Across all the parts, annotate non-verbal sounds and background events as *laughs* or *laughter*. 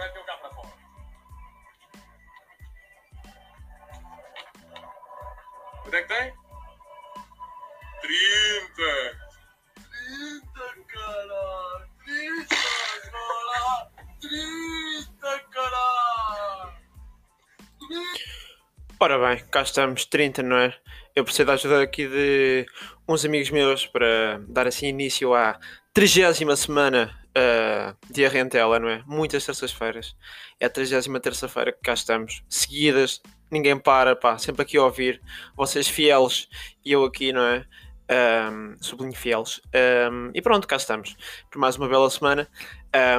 meteu cá para fora. Quanto é que tem? 30! 30, caralho! 30, caralho! 30, caralho! Ora bem, cá estamos, 30, não é? Eu preciso da ajuda aqui de uns amigos meus para dar assim início à trigésima semana uh, de Arrentela, não é? Muitas terças-feiras. É a trigésima terça-feira que cá estamos, seguidas, ninguém para, pá, sempre aqui a ouvir, vocês fieles e eu aqui, não é? Um, sublinho. Um, e pronto, cá estamos. Por mais uma bela semana.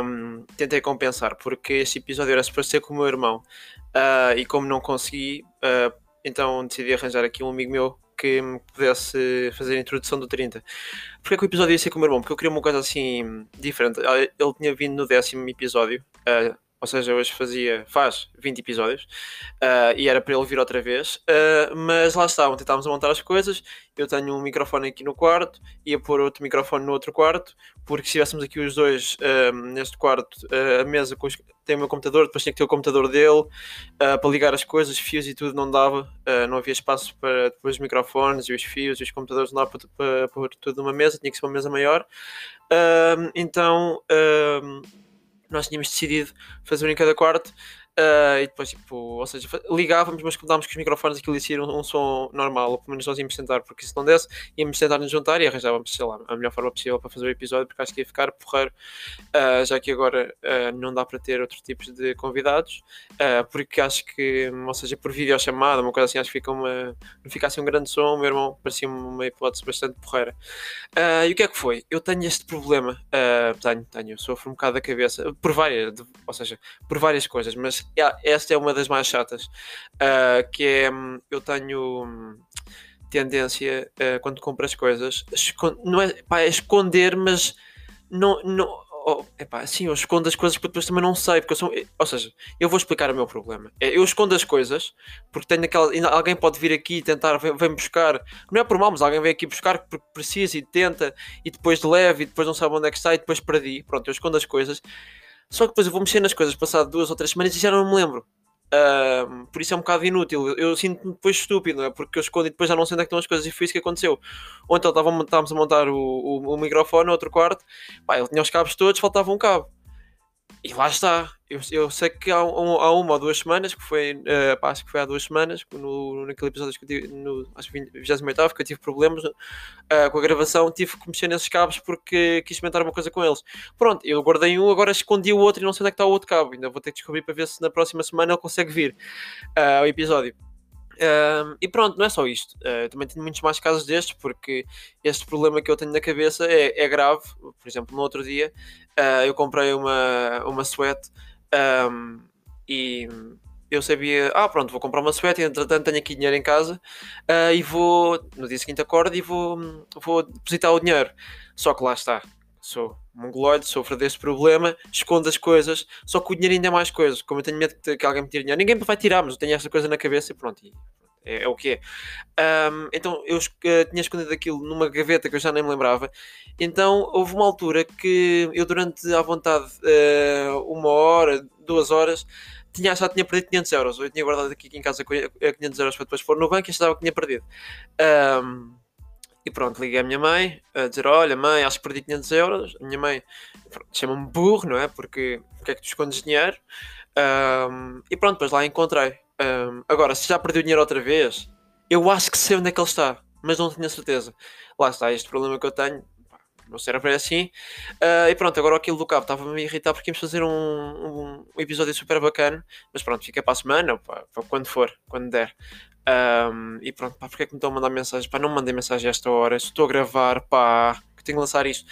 Um, tentei compensar, porque este episódio era suposto ser com o meu irmão. Uh, e como não consegui, uh, então decidi arranjar aqui um amigo meu que me pudesse fazer a introdução do 30. Porque é que o episódio ia ser com o meu irmão? Porque eu queria uma coisa assim diferente. Ele tinha vindo no décimo episódio. Uh, ou seja, hoje fazia, faz 20 episódios, uh, e era para ele vir outra vez, uh, mas lá estavam, tentávamos montar as coisas, eu tenho um microfone aqui no quarto, ia pôr outro microfone no outro quarto, porque se estivéssemos aqui os dois uh, neste quarto, a mesa os, tem o meu computador, depois tinha que ter o computador dele, para ligar as coisas, fios e tudo não dava, não havia espaço para depois os microfones e os fios e os computadores, não dava para, para pôr tudo numa mesa, tinha que ser uma mesa maior, então nós tínhamos decidido fazer um em cada quarto Uh, e depois, tipo, ou seja, ligávamos, mas contávamos que os microfones aquilo ia ser um, um, som normal, ou pelo menos nós íamos tentar, porque se não desse, íamos tentar nos juntar e arranjávamos, sei lá, a melhor forma possível para fazer o episódio, porque acho que ia ficar porreiro, uh, já que agora uh, não dá para ter outros tipos de convidados, porque acho que, ou seja, por videochamada, uma coisa assim, acho que fica uma, não fica assim um grande som, meu irmão parecia uma hipótese bastante porreira. e o que é que foi? Eu tenho este problema, tenho, tenho, sofro um bocado da cabeça, por várias, ou seja, por várias coisas, mas esta é uma das mais chatas, uh, que é, hum, eu tenho hum, tendência, uh, quando compro as coisas, não é, pá, é esconder, mas não, não oh, epá, sim, eu escondo as coisas porque depois também não sei, porque eu sou, ou seja, eu vou explicar o meu problema. É, eu escondo as coisas porque tenho aquela, alguém pode vir aqui e tentar, vem, vem buscar, não é por mal, mas alguém vem aqui buscar porque precisa e tenta e depois leva e depois não sabe onde é que está e depois perdi. Pronto, eu escondo as coisas só que depois eu vou mexer nas coisas passado duas ou três semanas e já não me lembro. Uh, por isso é um bocado inútil. Eu, eu sinto-me depois estúpido, é? porque eu escondo e depois já não sei onde é que estão as coisas e foi isso que aconteceu. Ou então estávamos a montar o, o, o microfone no outro quarto, pá, ele tinha os cabos todos, faltava um cabo. E lá está. Eu, eu sei que há, um, há, uma ou duas semanas, que foi, uh, pá, acho que foi há duas semanas, no, naquele episódio que tive, no acho que 28 que eu tive problemas uh, com a gravação, tive que mexer nesses cabos porque quis experimentar uma coisa com eles. Pronto, eu guardei um, agora escondi o outro e não sei onde é que está o outro cabo. Ainda vou ter que descobrir para ver se na próxima semana ele consegue vir uh, ao episódio. E pronto, não é só isto. Uh, também tenho muitos mais casos destes, porque este problema que eu tenho na cabeça é, é grave. Por exemplo, no outro dia uh, eu comprei uma, uma sweat um, e eu sabia, ah pronto, vou comprar uma sweat e entretanto tenho aqui dinheiro em casa uh, e vou, no dia seguinte acordo e vou, vou depositar o dinheiro. Só que lá está, sou mongoloide, sofro desse problema, escondo as coisas, só que o dinheiro ainda é mais coisas. Como eu tenho medo que alguém me tire dinheiro, ninguém me vai tirar, mas eu tenho esta coisa na cabeça e pronto, e é, é, o que é. Um, então eu uh, tinha escondido aquilo numa gaveta que eu já nem me lembrava. Então houve uma altura que eu, durante à vontade, uh, uma hora, duas horas, tinha, já tinha perdido 500 euros. Eu tinha guardado aqui em casa 500 euros para depois pôr no banco e achava que tinha perdido. Um, e pronto, liguei à minha mãe a dizer: Olha, mãe, acho que perdi 500 euros. A minha mãe chama-me burro, não é? Porque porque é que tu escondes dinheiro? Um, e pronto, depois lá encontrei. Um, agora, se já perdeu dinheiro outra vez, eu acho que sei onde é que ele está, mas não tenho certeza. Lá está este problema que eu tenho. Não será para assim. Uh, e pronto, agora aquilo do cabo estava-me a irritar porque íamos fazer um, um, um, episódio super bacana. Mas pronto, fica para a semana, para, para quando for, quando der. Um, e pronto, pá, porque é que me estão a mandar mensagens? Pá, não me mensagem a esta hora. Estou a gravar, pá, que tenho que lançar isto.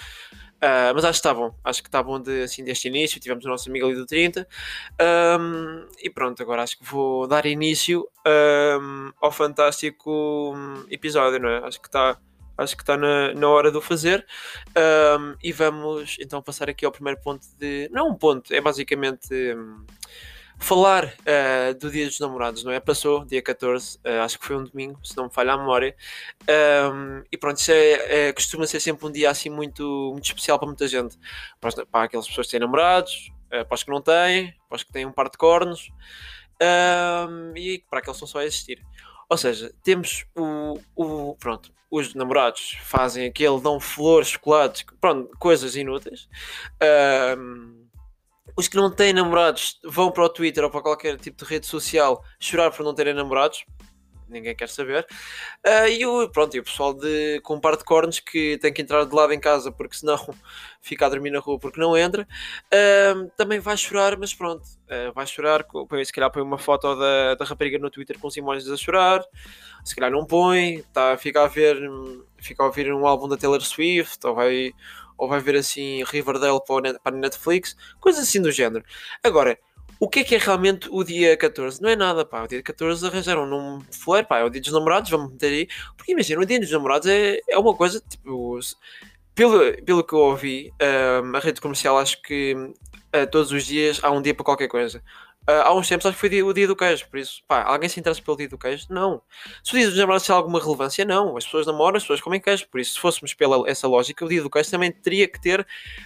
Uh, mas acho que está bom, acho que está bom de, assim, deste início. Tivemos o nosso amigo ali do 30 um, e pronto. Agora acho que vou dar início um, ao fantástico episódio, não é? Acho que está, acho que está na, na hora de o fazer. Um, e vamos então passar aqui ao primeiro ponto de. Não um ponto, é basicamente falar uh, do Dia dos Namorados, não é? Passou, dia 14, uh, eh, acho que foi um domingo, se não me falha a memória. Um, e pronto, isso é, é, costuma ser sempre um dia assim muito, muito especial para muita gente. Para, para aquelas pessoas que têm namorados, Uh, para os que não têm, para os que têm um par de cornos, um, e para aqueles que estão só a existir. Ou seja, temos o, o. Pronto, os namorados fazem aquele, dão flores, chocolates, pronto, coisas inúteis. Um, os que não têm namorados vão para o Twitter ou para qualquer tipo de rede social chorar por não terem namorados. Ninguém quer saber. Uh, e, o, pronto, e o pessoal de, com um par de cornos que tem que entrar de lado em casa porque senão *laughs* fica a dormir na rua porque não entra. Uh, também vai chorar, mas pronto, uh, vai chorar. Se calhar põe uma foto da, da rapariga no Twitter com emojis a chorar. Se calhar não põe, tá, fica, a ver, fica a ouvir um álbum da Taylor Swift ou vai ou vai ver assim Riverdale para a Netflix, coisas assim do género. Agora, o que é que é realmente o dia 14? Não é nada, pá. O dia 14 arranjaram num flare, pá. É o dia dos namorados, vamos meter aí. Porque imagina, o dia dos namorados é, é uma coisa, tipo, pelo, pelo que eu ouvi, um, a rede comercial acho que uh, todos os dias há um dia para qualquer coisa. Uh, há uns tempos acho que foi o dia do queijo, por isso, pá, alguém se interessa pelo dia do queijo? Não. Se o dia dos namorados tem alguma relevância, não. As pessoas namoram, as pessoas comem queijo, por isso, se fôssemos pela essa lógica, o dia do queijo também teria que ter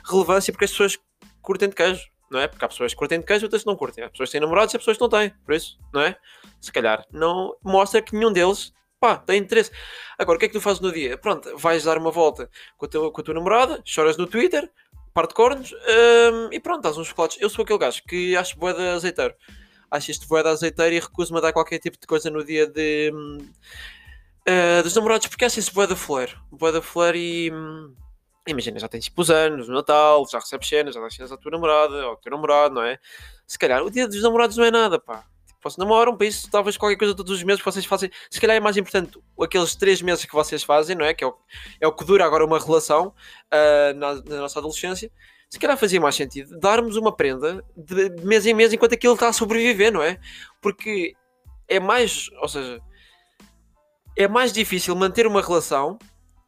relevância porque as pessoas curtem de queijo, não é? Porque há pessoas que curtem de queijo, outras que não curtem. Há pessoas que têm namorados e há pessoas que não têm, por isso, não é? Se calhar não mostra que nenhum deles pá, tem interesse. Agora, o que é que tu fazes no dia? Pronto, vais dar uma volta com a, tua, com a tua namorada, choras no Twitter, parte de cornos um, e pronto, dás uns chocolates. Eu sou aquele gajo que acho boa de azeiteiro acho isto voeda azeiteiro e recuso-me a dar qualquer tipo de coisa no dia de, uh, dos namorados, porque acho isso boeda flor. Boeda flor e. Um, imagina, já tens tipo os anos, o Natal, já recebes cenas, já dás cenas à tua namorada ou ao teu namorado, não é? Se calhar o dia dos namorados não é nada, pá. Vocês namoram, para isso talvez qualquer coisa todos os meses que vocês fazem. Se calhar é mais importante aqueles três meses que vocês fazem, não é? Que é o, é o que dura agora uma relação uh, na, na nossa adolescência se calhar fazia mais sentido darmos uma prenda de mês em mês enquanto aquilo está a sobreviver, não é? Porque é mais, ou seja, é mais difícil manter uma relação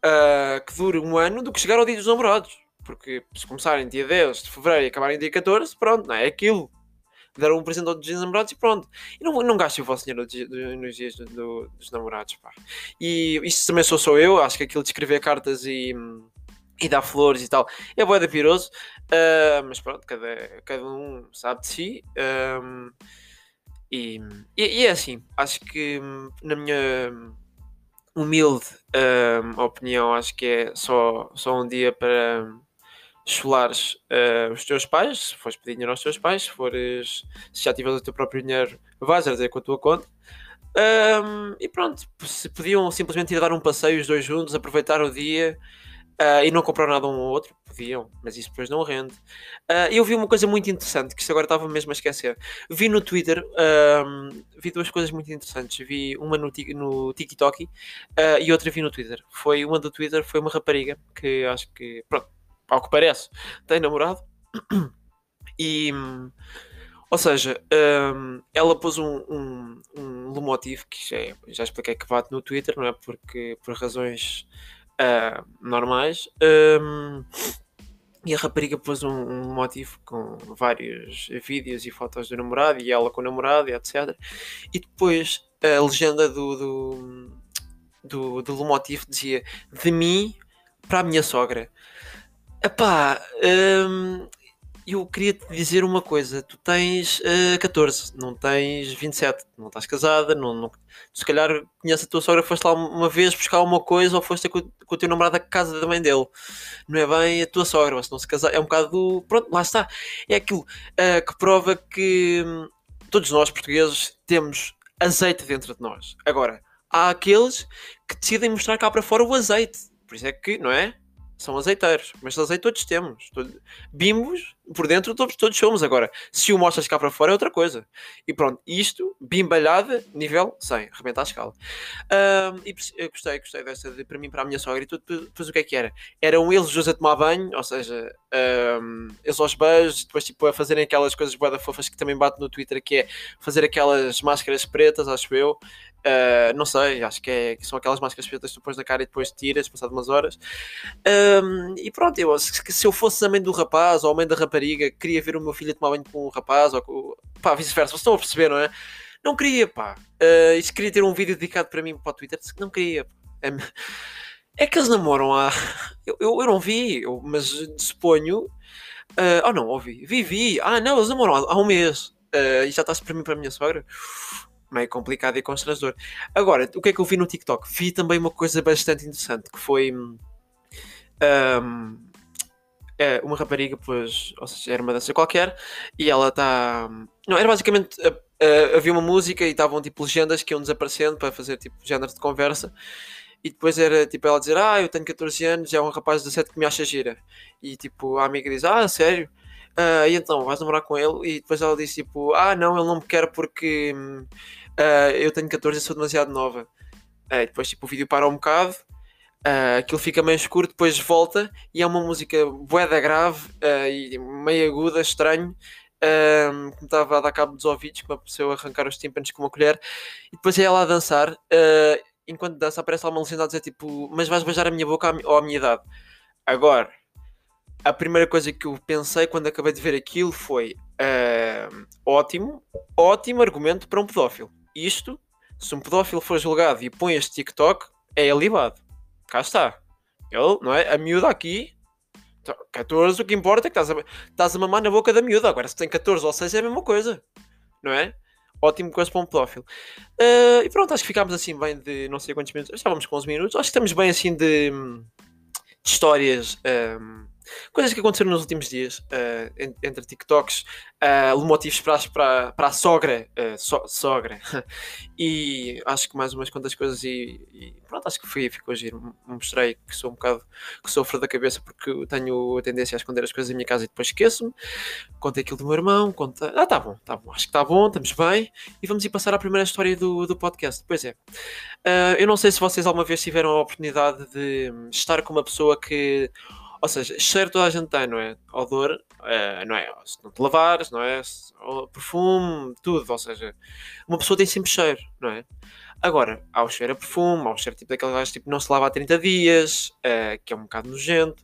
uh, que dure um ano do que chegar ao dia dos namorados. Porque se começarem dia 10 de fevereiro e acabarem dia 14, pronto, não é? é aquilo. Deram um presente ao dia dos namorados e pronto. E não, não gastem o vosso dinheiro nos dias do, do, dos namorados, pá. E isto também sou só eu, acho que aquilo de escrever cartas e e dar flores e tal. É boa da piroso, uh, mas pronto, cada, cada um sabe de si. Um, e, e, e, é assim, acho que na minha humilde um, opinião, acho que é só, só um dia para chulares uh, os teus pais, se fores pedir dinheiro aos teus pais, se fores, se já tiveres o teu próprio dinheiro, vais a dizer com a tua conta. Um, e pronto, se podiam simplesmente ir dar um passeio os dois juntos, aproveitar o dia Uh, e não comprar nada um ou outro, podiam, mas isso depois não rende. Uh, eu vi uma coisa muito interessante, que isto agora estava mesmo a esquecer. Vi no Twitter, vi duas coisas muito interessantes. Vi uma no, no TikTok uh, e outra vi no Twitter. Foi uma do Twitter, foi uma rapariga que acho que, pronto, ao que parece, tem namorado. *clears throat* E, ou seja, um, ela pôs um, um, um lemotivo que já, já expliquei que bate no Twitter, não é? Porque por razões uh, normais. Um, e a rapariga pôs um, um, motivo com vários vídeos e fotos do namorado e ela com o namorado e etc. E depois a legenda do, do, do, do dizia de mim para a minha sogra. Epá, um, eu queria te dizer uma coisa: tu tens uh, 14, não tens 27, não estás casada, não, não, se calhar conheces a tua sogra, foste lá uma vez buscar uma coisa ou foste com, com o teu namorado à casa da mãe dele. Não é bem a tua sogra, mas não se casar, é um bocado do. Pronto, lá está. É aquilo uh, que prova que hum, todos nós portugueses temos azeite dentro de nós. Agora, há aqueles que decidem mostrar cá para fora o azeite. Por isso é que, não é? São azeiteiros, mas azeite todos temos. Bimbos, por dentro, todos, todos somos. Agora, se o mostras cá para fora é outra coisa. E pronto, isto, bimbalhada, nível 100, rebenta a escala. Um, e gostei, gostei dessa, de, para mim, para a minha sogra. E tudo, depois o que é que era? Eram eles dois a tomar banho, ou seja, um, eles aos beijos, depois tipo a fazerem aquelas coisas boada fofas que também bate no Twitter, que é fazer aquelas máscaras pretas, acho eu. Uh, não sei, acho que, é, que são aquelas máscaras pretas que tu pões na cara e depois tiras, passado umas horas. Um, e pronto, eu, se, se, eu fosse a mãe do rapaz ou a mãe da rapariga, queria ver o meu filho tomar banho com o rapaz, ou com, pá, vice-versa, vocês estão a perceber, não é? Não queria, pá. Uh, e se queria ter um vídeo dedicado para mim para o Twitter, não queria. É, *laughs* é que eles namoram há. *laughs* Eu, eu, eu não vi, eu, mas suponho Ah, oh não, ouvi. Vivi. Ah não, eles namoram há há um mês. Ah, e já está-se para mim para a minha sogra. Meio complicado e constrangedor. Agora, o que é que eu vi no TikTok? Vi também uma coisa bastante interessante que foi. hum, ahm, é, uma rapariga, pois, ou seja, era uma dança qualquer, e ela está. Não, era basicamente. ah, havia uma música e estavam tipo legendas que iam desaparecendo para fazer tipo género de conversa. E depois era tipo ela dizer: Ah, eu tenho 14 anos, é um rapaz de 17 que me acha gira. E tipo, a amiga diz: Ah, sério? Ah, e então, vais namorar com ele? E depois ela diz: tipo, Ah, não, ele não me quer porque hum, ah, eu tenho 14 e sou demasiado nova. E depois tipo, o vídeo para um bocado. ah, aquilo fica meio escuro, depois volta e é uma música boeda grave ah, e meio aguda, estranho, ah, que me estava a dar cabo dos ouvidos, que me arrancar os tímpanos com uma colher. E depois é ela a dançar, ah, enquanto dança aparece lá uma legenda a dizer tipo, mas vais beijar a minha boca ou à minha idade. Agora, a primeira coisa que eu pensei quando acabei de ver aquilo foi ah, ótimo, ótimo argumento para um pedófilo. Isto, se um pedófilo for julgado e põe este TikTok, é alivado. Cá está. Ele, não é? A miúda aqui, então, 14, o que importa é que estás a, estás a mamar na boca da miúda. Agora, se tem 14 ou 6 é a mesma coisa. Não é? Ótimo coisa para um pedófilo. Ah, e pronto, acho que ficámos assim bem de não sei quantos minutos. Estávamos com 11 minutos. Acho que estamos bem assim de, de histórias. ahm, coisas que aconteceram nos últimos dias. en- entre TikToks, ah, motivos para, para, para a sogra. ah, so- sogra. *laughs* e acho que mais umas quantas coisas. E, e pronto, acho que fui, ficou giro. Mostrei que sou um bocado. que sofro da cabeça porque tenho a tendência a esconder as coisas da minha casa e depois esqueço-me. Contei aquilo do meu irmão. Conta... Ah, tá bom, tá bom. Acho que tá bom, estamos bem. E vamos ir passar à primeira história do, do podcast. Pois é. Ah, eu não sei se vocês alguma vez tiveram a oportunidade de hum, estar com uma pessoa que. Ou seja, cheiro toda a gente tem, não é? Odor, ah, não é? Se não te lavares, não é? Ou perfume, tudo. Ou seja, uma pessoa tem sempre cheiro, não é? Agora, há o cheiro a perfume, há o cheiro tipo daquele gajo tipo não se lava há 30 dias, ah, que é um bocado nojento.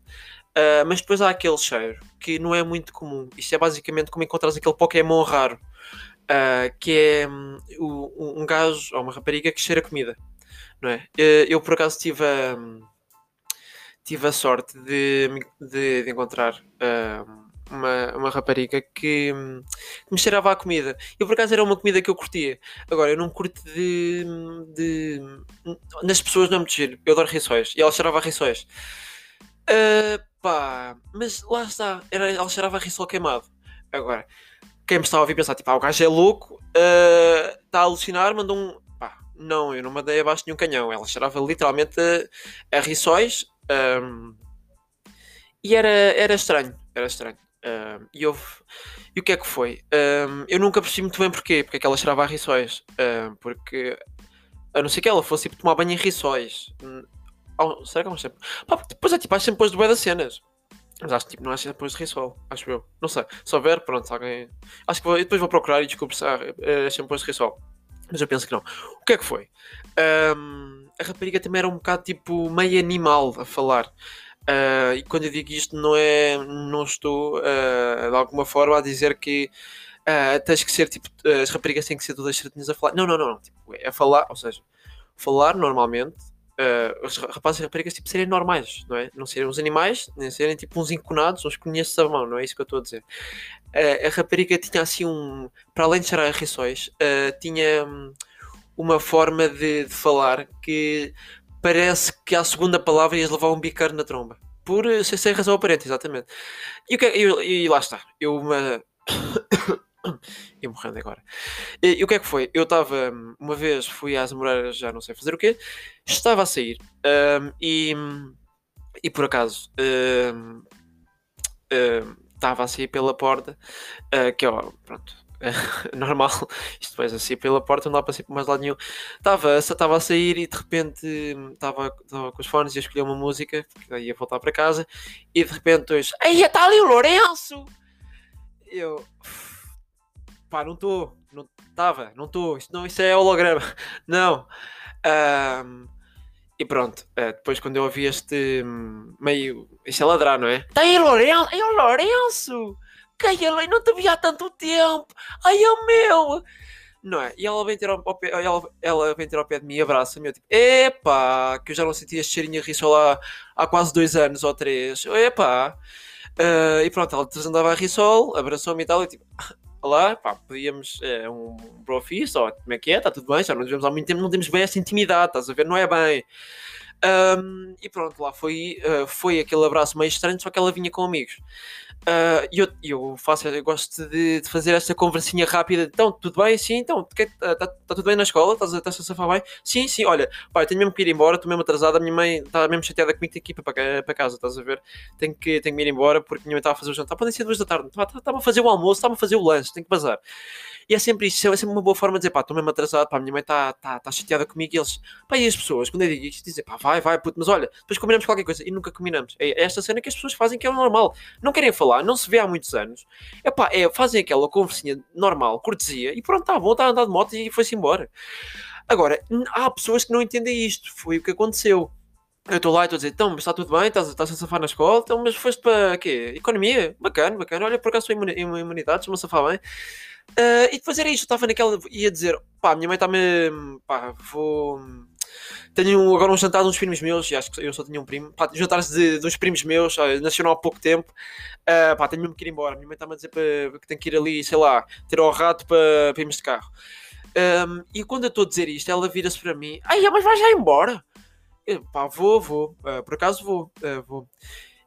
Ah, mas depois há aquele cheiro que não é muito comum. Isto é basicamente como encontrares aquele Pokémon raro. ah, que é hum, o- um gajo ou uma rapariga que cheira comida, não é? Eh, Eu por acaso tive a, tive a sorte de, me- de- de encontrar ah, uma, uma rapariga que, que me cheirava a comida. Eu por acaso era uma comida que eu curtia. Agora, eu não curto de. de nas pessoas não muito giro. Eu adoro rissóis. E ela cheirava a rissóis. Ah, pá, mas lá está. Era, ela cheirava a rissol queimado. Agora, quem me estava a ouvir pensar, tipo, ah, o gajo é louco, ah, está a alucinar, mandou um. Não, eu não mandei abaixo nenhum canhão. Ela cheirava literalmente a, a rissóis. Ahm, e era, era estranho, era estranho. Ahm, e, houve, e o que é que foi? Ahm, eu nunca percebi muito bem porquê, porque é que ela cheirava a rissóis. Ahm, porque, a não ser que ela fosse tipo, tomar banho em rissóis. Hum, ao- será que um shampoo? Pá, depois é tipo, há shampoos de bué das cenas. Mas acho que tipo, não há shampoos de rissol, acho eu. Não sei. Se houver, pronto, alguém. Acho que vou, depois vou procurar e descobrir se há eh, shampoos de rissol. Mas eu penso que não. O que é que foi? Ahm, a rapariga também era um bocado tipo meio animal a falar. Ah, e quando eu digo isto, não é. Não estou ah, de alguma forma a dizer que ah, tens que ser tipo. As raparigas têm que ser todas certinhas a falar. Não, não, não. não. Tipo, é a falar, ou seja, falar normalmente. Ah, os ra- rapazes e raparigas tipo, serem normais, não é? Não serem uns animais, nem serem tipo uns enconados, uns conheços a mão, não é isso que eu estou a dizer. Ah, a rapariga tinha assim um. Para além de cheirar rissóis, ah, tinha hum, uma forma de, de falar que parece que à segunda palavra ias levar um bicar na tromba. Por, eh, sem, sem razão aparente, exatamente. E, o que, é- e, e lá está. Eu uma. *coughs* Eu morrendo agora. E, e o que é que foi? Eu estava. Uma vez fui às Moreiras, já não sei fazer o quê. Estava a sair. ahm, e. E por acaso. ahm, ahm, Estava a sair pela porta. ah, que ó, pronto. *laughs* normal. Isto depois assim pela porta, não dá para sair por mais lado nenhum. Estava estava a sair e de repente estava estava com os fones e a escolher uma música, porque ia voltar para casa, e de repente hoje, aí está ali o Lourenço! Eu, pá, não estou, não estava, não estou, isso, não, isso é holograma, *laughs* não. Ahm, e pronto, eh, depois quando eu ouvi este hum, meio, isso é ladrar, não é? Está aí o Lourenço, aí o Lourenço! Que é ele, não te vi há tanto tempo! Ai, é o meu! Não é? E ela vem ter ao, pé, ela, ela vem ter ao pé de mim e abraça-me. Eu tipo, epá, que eu já não sentia este cheirinho a rissol há, há quase dois anos ou três. Epá. Ah, e pronto, ela desandava a risol, abraçou-me e tal, e tipo, olá, pá, podíamos, é um brofist, ou como é que é, está tudo bem, já não nos vemos há muito tempo, não temos bem essa intimidade, estás a ver, não é bem. Ahm, e pronto, lá foi, ah, foi aquele abraço meio estranho, só que ela vinha com amigos. Ah, E eu, eu faço, eu gosto de, de fazer esta conversinha rápida. Então, tudo bem? Sim, então, está tudo bem na escola? Estás a safar bem? Sim, sim, olha, pai, tenho mesmo que ir embora, estou mesmo atrasado, a minha mãe está mesmo chateada comigo, tenho que ir para, para casa, estás a ver? Tenho que, tenho que ir embora porque minha mãe está a fazer o jantar. Podem ser duas da tarde, está-me a fazer o almoço, está-me a fazer o lanche, tenho que bazar. E é sempre isto, é sempre uma boa forma de dizer, pá, estou mesmo atrasado, pá, a minha mãe está tá, tá chateada comigo e eles, pá, e as pessoas, quando eu digo isto, dizem, pá, vai, vai, puto, mas olha, depois combinamos qualquer coisa e nunca combinamos. É esta cena que as pessoas fazem que é o normal. Não querem falar, não se vê há muitos anos. É pá, é, fazem aquela conversinha normal, cortesia e pronto, tá bom, está a andar de moto e foi-se embora. Agora, há pessoas que não entendem isto, foi o que aconteceu. Eu estou lá e estou a dizer, então, mas está tudo bem, estás, estás a safar na escola, então, mas foste para quê? Economia? Bacana, bacana, olha, por acaso sou imuni- im- imunidade, estou-me a safar bem. Ah, e depois era isto, eu estava naquela, ia dizer, pá, minha mãe está-me, pá, vou... Tenho um- agora um jantar de uns primos meus, e acho que eu só tinha um primo, pá, jantares de, de uns primos meus, ah, nasceram há pouco tempo, ah, pá, tenho mesmo que ir embora, minha mãe está-me a dizer para- que tenho que ir ali, sei lá, ter ao rato para, para irmos de carro. Ahm, e quando eu estou a dizer isto, ela vira-se para mim, ai, mas vais já embora? Eu, pá, vou, vou, ah, por acaso vou, ah, vou.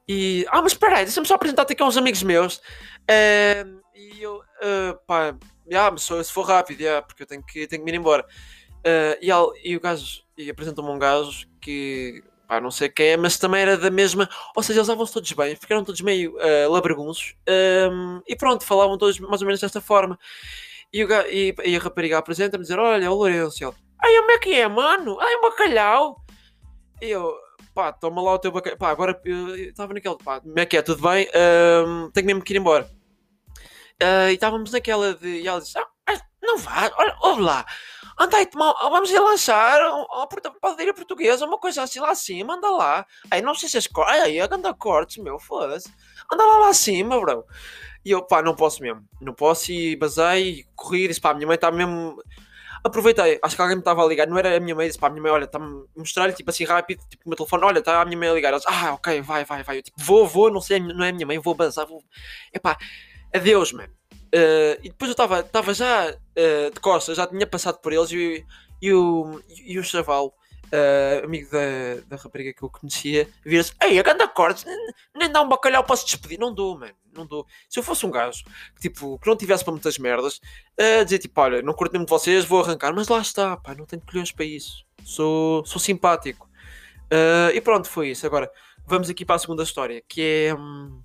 E, ah, mas espera aí, deixa-me só apresentar-te aqui a uns amigos meus. Ahm, e eu, ah, pá, só se for rápido, já, porque eu tenho que, tenho que ir embora. Ah, e, ela- e o gajo, e apresentou-me um gajo que, pá, não sei quem é, mas também era da mesma. Ou seja, eles estavam todos bem, ficaram todos meio ah, labregunços. ahm, e pronto, falavam todos mais ou menos desta forma. E, o ga- e, e a rapariga apresenta-me dizer: Olha, o Lourenço. Ele, Ai, como é que é, mano? Ai, um bacalhau. E eu, pá, toma lá o teu bacalhau. Pá, agora estava naquele, pá, como é que é? Tudo bem? Ahm, tenho mesmo que ir embora. Ah, e estávamos naquela de. E ela disse: ah, ah, Não vá, olha, ouve lá. Anda aí, tomar- vamos a padeira portuguesa, uma coisa assim lá acima, anda lá. Aí não sei se as cortes. Aí, anda cortes, meu, foda-se. Anda lá lá acima, bro. E eu, pá, não posso mesmo. Não posso e basei, corri disse, pá, a minha mãe está mesmo. Aproveitei, acho que alguém me estava a ligar, não era a minha mãe, disse, pá, a minha mãe, olha, está-me a mostrar-lhe, tipo assim, rápido, tipo, o meu telefone, olha, está a minha mãe a ligar. Ela disse, ah, ok, vai, vai, vai. Eu, tipo, vou, vou, não sei, não é a minha mãe, vou bazar, vou. Epá, adeus, mano. Eh, e depois eu estava já eh, de costas, já tinha passado por eles e, e o, e o chaval, eh, amigo da, da rapariga que eu conhecia, vira-se: Ei, a ganda corte, nem, nem dá um bacalhau para se despedir. Não dou, mano, não dou. Se eu fosse um gajo que, tipo, que não tivesse para muitas merdas, a dizer tipo: Olha, não curto mesmo de vocês, vou arrancar, mas lá está, pá, não tenho colhões para isso. Sou, sou simpático. E pronto, foi isso. Agora, vamos aqui para a segunda história, que é. hum,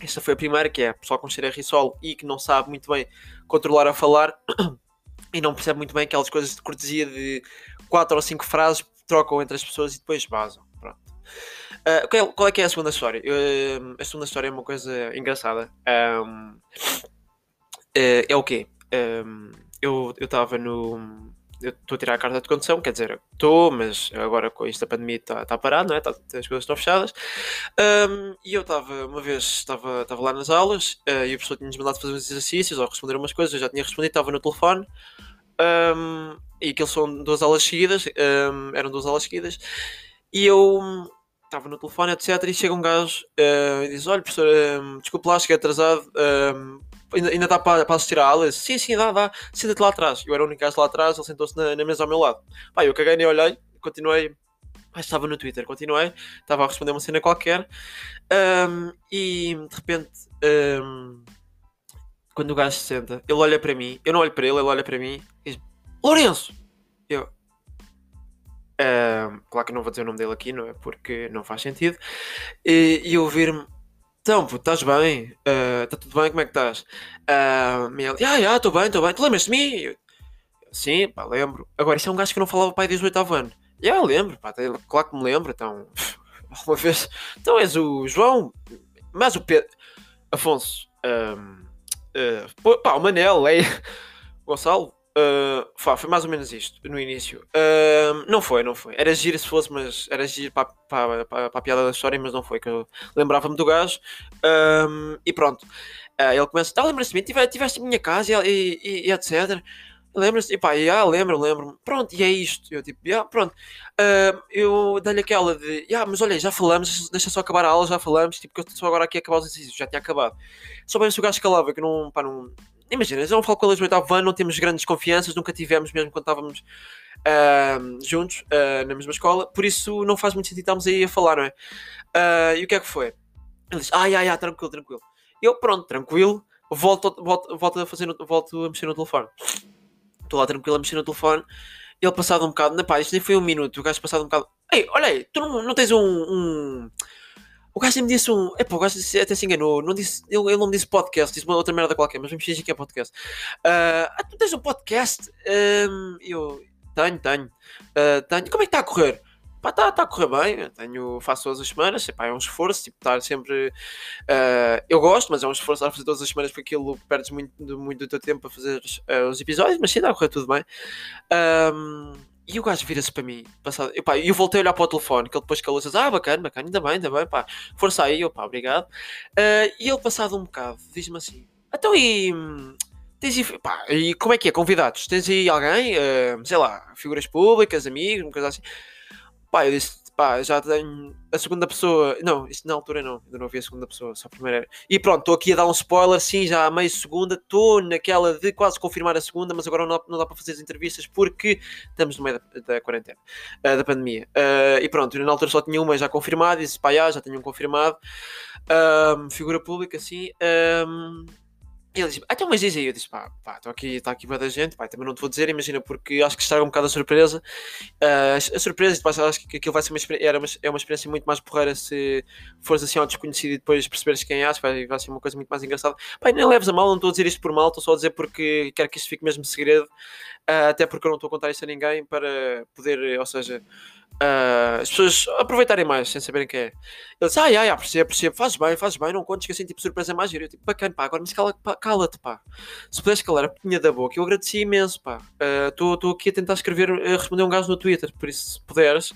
esta foi a primeira, que é pessoal com cheiro a risol e que não sabe muito bem controlar a falar *coughs* e não percebe muito bem aquelas coisas de cortesia de quatro ou cinco frases trocam entre as pessoas e depois vazam. Pronto. Ah, qual, é, qual é que é a segunda história? Eu, a segunda história é uma coisa engraçada. Ahm, eh, é o quê? Ahm, eu estava no. Eu estou a tirar a carta de condução, quer dizer, estou, mas agora com isto da pandemia está tá parado, não é? Tá- as coisas estão fechadas. Um, e eu estava, uma vez, estava lá nas aulas uh, e a pessoa tinha-nos mandado fazer uns exercícios ou responder umas coisas, eu já tinha respondido, estava no telefone. Um, e aquilo são duas aulas seguidas, um, eram duas aulas seguidas, e eu estava no telefone, etc. E chega um gajo uh, e diz: Olha, professor, um, desculpe lá, cheguei atrasado, um, ainda, ainda dá para, assistir à aula? Sim, sim, dá, dá, senta-te lá atrás. Eu era o único gajo lá atrás, ele sentou-se na, na mesa ao meu lado. Pá, eu caguei nem olhei, continuei ah, estava no Twitter, continuei, estava a responder uma cena qualquer ahm, e de repente ahm, quando o gajo se senta, ele olha para mim, eu não olho para ele, ele olha para mim e diz Lourenço! Eu ahm, claro que não vou dizer o nome dele aqui, não é? Porque não faz sentido. E, e eu ouvir-me então, puto, estás bem? Está tudo bem? Como é que estás? Ahm, e ele, ah, já, estou bem, estou bem. Tu lembras de mim? Eu, Sim, pá, lembro. Agora, isso é um gajo que não falava pai desde o oitavo ano. Já, lembro, pá, claro que me lembro, então... *laughs* Uma vez... Então és o João, mas o Pedro... Afonso, ahm, ah, pô, pá, o Manel, é... *laughs* Gonçalo, ah, pá, foi mais ou menos isto, no início. Ahm, não foi, não foi. Era giro se fosse, mas... Era giro para, para, a piada da história, mas não foi, que eu lembrava-me do gajo. Ahm, e pronto. Ah, ele começa, tá, lembras-te de mim? Tive- Tiveste em minha casa e, e, e etc. Lembras-te? E pá, ah, lembro, lembro-me. Pronto, e é isto. Eu tipo, yeah, pronto. Ah, eu dei-lhe aquela de, yeah, mas olha, já falamos, deixa só acabar a aula, já falamos, tipo, que eu estou agora aqui a acabar os exercícios, já tinha acabado. Só bem se o gajo calava, que não, pá, não. Imagina, eu não falo com eles no oitavo ano, não temos grandes confianças, nunca tivemos, mesmo quando estávamos ah, juntos, ah, na mesma escola, por isso não faz muito sentido estarmos aí a falar, não é? Ah, e o que é que foi? Ele disse, ai, ai, ai, tranquilo, tranquilo. Eu, pronto, tranquilo, volto, volto, volto, a, fazer volto a mexer no telefone. Estou lá tranquilo a mexer no telefone. Ele passado um bocado, não, pá, isto nem foi um minuto. O gajo passado um bocado, ei, olha aí, tu não, não tens um, um- O gajo me disse um. Epá, o gajo disse- até se enganou. Não disse, ele, ele não me disse podcast, disse uma outra merda qualquer, mas vamos fingir que é podcast. Ah, ah, tu tens um podcast? Ahm, eu tenho, tenho. Ah, tenho. Como é que está a correr? Pá, está tá a correr bem. Eu tenho, faço todas as semanas. Epá, é um esforço, tipo, estar sempre. ah, eu gosto, mas é um esforço estar a fazer todas as semanas porque aquilo perdes muito, muito do teu tempo a fazer os episódios, mas sim, está a correr tudo bem. Ahm, e o gajo vira-se para mim, passado, e pá, eu voltei a olhar para o telefone, que ele depois calou-se, ah, bacana, bacana, ainda bem, ainda bem, pá, força aí, eu, obrigado. Ah, e ele, passado um bocado, diz-me assim, então e, tens aí, pá, e como é que é, convidados? Tens aí alguém, ah, sei lá, figuras públicas, amigos, uma coisa assim? Pá, eu disse, pá, já tenho a segunda pessoa, não, isso na altura não, ainda não havia a segunda pessoa, só a primeira era. E pronto, estou aqui a dar um spoiler, sim, já há meio segunda, estou naquela de quase confirmar a segunda, mas agora não, não dá para fazer as entrevistas porque estamos no meio da, da quarentena, ah, da pandemia. Ah, e pronto, na altura só tinha uma já confirmada, disse, pá, já, já tenho um confirmado, Ahm, figura pública, ahm, e ele disse, ah, então, mas diz aí, eu disse, pá, pá, estou aqui, está aqui muita gente, pá, também não te vou dizer, imagina, porque acho que estraga um bocado a surpresa. Ah, a surpresa, depois acho que aquilo vai ser uma, era uma, é uma experiência muito mais porreira se fores assim ao desconhecido e depois perceberes quem és, vai, vai ser uma coisa muito mais engraçada. Pá, nem leves a mal, não estou a dizer isto por mal, estou só a dizer porque quero que isto fique mesmo segredo, ah, até porque eu não estou a contar isto a ninguém para poder, ou seja, ah, as pessoas aproveitarem mais sem saberem quem é. Ele disse, ai, ai, ah, percebo, percebo, fazes bem, fazes bem, não contes que assim, tipo, surpresa mais gira. Eu, tipo, bacana, pá, agora mas cala, cala-te, pá. Se puderes calar a pequinha da boca, eu agradeci imenso, pá. Estou aqui a tentar escrever, a responder um gajo no Twitter, por isso, se puderes,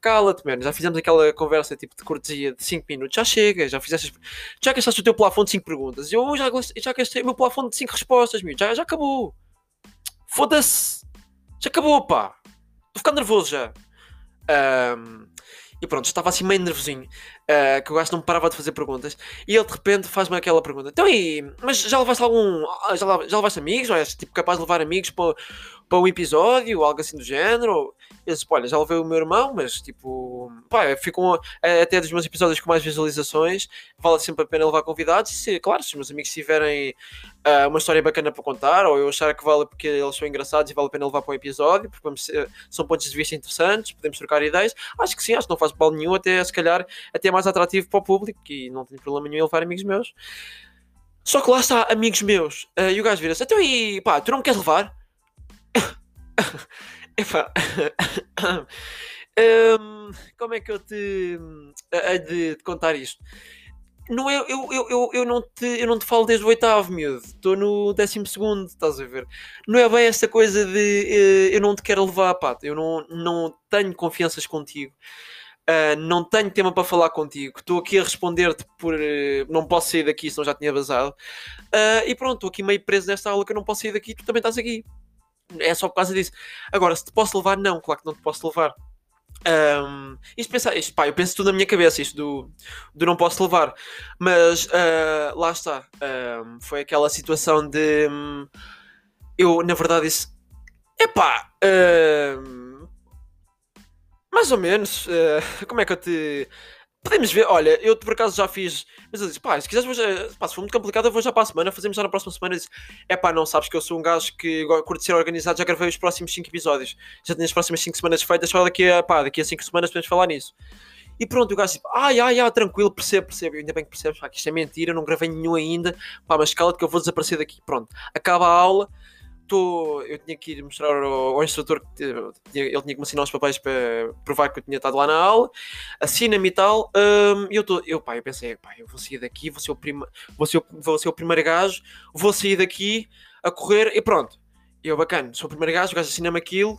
cala-te, mano. Já fizemos aquela conversa, tipo, de cortesia de 5 minutos, já chega, já fizeste, já gastaste o teu plafond de 5 perguntas. Eu já, já gastei o meu plafond de 5 respostas, meu, já, já acabou. Foda-se. Já acabou, pá. Estou ficar nervoso já. Ahm, e pronto, estava assim meio nervosinho. ah, que o gajo não parava de fazer perguntas. E ele de repente faz-me aquela pergunta: Então e. Mas já levaste algum. ah, Já, já levaste amigos? Ou és tipo capaz de levar amigos para, para um episódio? Ou algo assim do género? Eu disse: Olha, já levei o meu irmão, mas tipo. Pá, ficam eh, até dos meus episódios com mais visualizações. Vale sempre a pena levar convidados. E se, claro, se os meus amigos tiverem ah, uma história bacana para contar, ou eu achar que vale porque eles são engraçados e vale a pena levar para um episódio, porque vamos são pontos de vista interessantes, podemos trocar ideias. Acho que sim, acho que não faz mal nenhum, até se calhar até é mais atrativo para o público e não tenho problema nenhum em levar amigos meus. Só que lá está, amigos meus, ah, e o gajo vira-se, então e pá, tu não me queres levar? *laughs* Epá. *coughs* Hum, como é que eu te hei de te contar isto? Não eu, eu, eu, eu, não te, eu não te falo desde o oitavo, miúdo. Estou no décimo segundo, estás a ver? Não é bem essa coisa de eh, eu não te quero levar, pá. Eu não, não tenho confianças contigo. Ah, não tenho tema para falar contigo. Estou aqui a responder-te por. eh, não posso sair daqui, senão já tinha vazado. Ah, e pronto, estou aqui meio preso nesta aula que eu não posso sair daqui. Tu também estás aqui. É só por causa disso. Agora, se te posso levar, não, claro que não te posso levar. Ahm, isto pensa, isto, pá, eu penso tudo na minha cabeça, isto do, do não posso levar, mas ah, lá está. Ahm, foi aquela situação de hum, eu, na verdade, disse: epá, ahm, mais ou menos, ah, como é que eu te. Podemos ver, olha, eu por acaso já fiz, mas eu disse, pá, se quiseres, vou já, pá, se for muito complicado, eu vou já para a semana, fazemos já na próxima semana. Eu disse, é pá, não sabes que eu sou um gajo que curte ser organizado, já gravei os próximos 5 episódios, já tenho as próximas 5 semanas feitas, só daqui a, pá, daqui a 5 semanas podemos falar nisso. E pronto, o gajo tipo, ai, ai, ai, tranquilo, percebo, percebo. Ainda bem que percebes, pá, que isto é mentira, não gravei nenhum ainda, pá, mas cala-te que eu vou desaparecer daqui. Pronto, acaba a aula, tô, eu tinha que ir mostrar ao, ao instrutor que tinha- ele tinha que me assinar os papéis para provar que eu tinha estado lá na aula, assina-me e tal, e eu, tô, eu, eu pensei, pá, eu vou sair daqui, vou ser o, prima, vou ser vou ser o primeiro gajo, vou sair daqui a correr e pronto. Eu, bacana, sou o primeiro gajo, o gajo assina-me aquilo,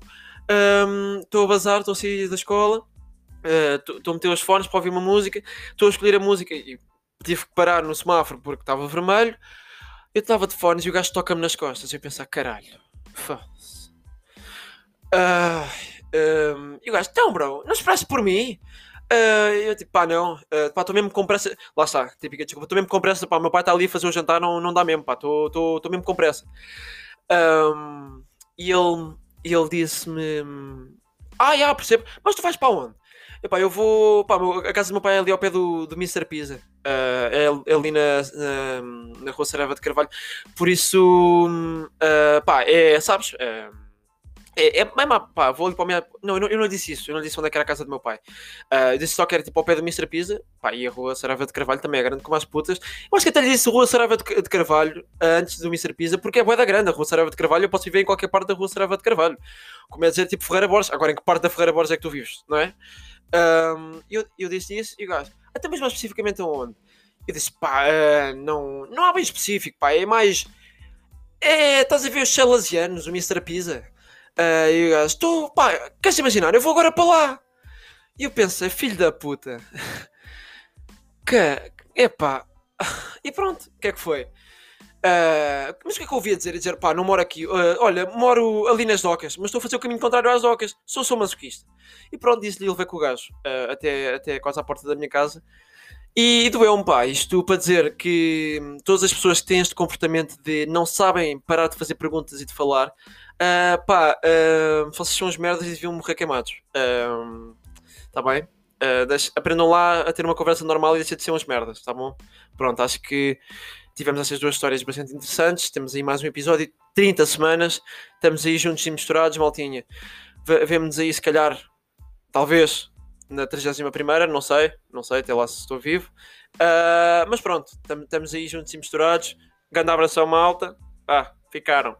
hum, estou a bazar, estou a sair da escola, estou a meter os fones para ouvir uma música, estou a escolher a música e tive que parar no semáforo porque estava vermelho. Eu estava de fones e o gajo toca-me nas costas. Eu pensar, caralho, Foda-se. Ah, um, e o gajo, então, bro, não esperaste por mim? Ah, eu tipo, pá, não, uh, pá, estou mesmo com pressa. Lá está, típica desculpa, estou mesmo com pressa, pá, meu pai está ali a fazer o jantar, não, não dá mesmo, pá, estou mesmo com pressa. Um, e ele, ele disse-me, ah, já, percebo, mas tu vais para onde? Epá, eu vou. Pá, a casa do meu pai é ali ao pé do, do Mr. Pizza. Uh, ali na, na, na Rua Sarava de Carvalho. Por isso. Uh, pá, é. Sabes? Uh, é, é, pá, vou ali para o meu. Não eu, não, eu não disse isso, eu não disse onde é era a casa do meu pai. Uh, eu disse só que era tipo ao pé do Mr. Pizza, pá, e a Rua Sarava de Carvalho também é grande como as putas. Eu acho que até lhe disse Rua Sarava de, de Carvalho antes do Mr. Pizza, porque é boa da grande. A Rua Sarava de Carvalho eu posso viver em qualquer parte da Rua Sarava de Carvalho. Como é dizer, tipo Ferreira Borges. Agora, em que parte da Ferreira Borges é que tu vives, não é? Um, eu, eu disse isso e o gajo, até mesmo mais especificamente aonde? Eu disse, pá, uh, não, não há bem específico, pá, é mais. É, estás a ver os salesianos, o Mr. Pizza? Uh, e o gajo, estou, pá, queres imaginar? Eu vou agora para lá. E eu pensei, filho da puta, *laughs* que, epá, *laughs* e pronto, o que é que foi? Uh, mas o que é que eu ouvia dizer? dizer, pá, não moro aqui. Uh, olha, moro ali nas docas, mas estou a fazer o caminho contrário às docas. Sou, sou masoquista. E pronto, disse-lhe ele veio com o gajo uh, até, até quase à porta da minha casa. E, doeu-me, pá, isto para dizer que hum, todas as pessoas que têm este comportamento de não sabem parar de fazer perguntas e de falar, uh, pá, uh, vocês são as merdas e deviam morrer queimados. Está bem? Uh, aprendam lá a ter uma conversa normal e deixem de ser umas merdas, tá bom? Pronto, acho que tivemos essas duas histórias bastante interessantes. Temos aí mais um episódio de 30 semanas. Estamos aí juntos e misturados, maltinha. Vemo-nos aí, se calhar, talvez, na 31, não sei, não sei, até lá se estou vivo. Uh, mas pronto, estamos aí juntos e misturados. Grande abração, malta. Ah, ficaram.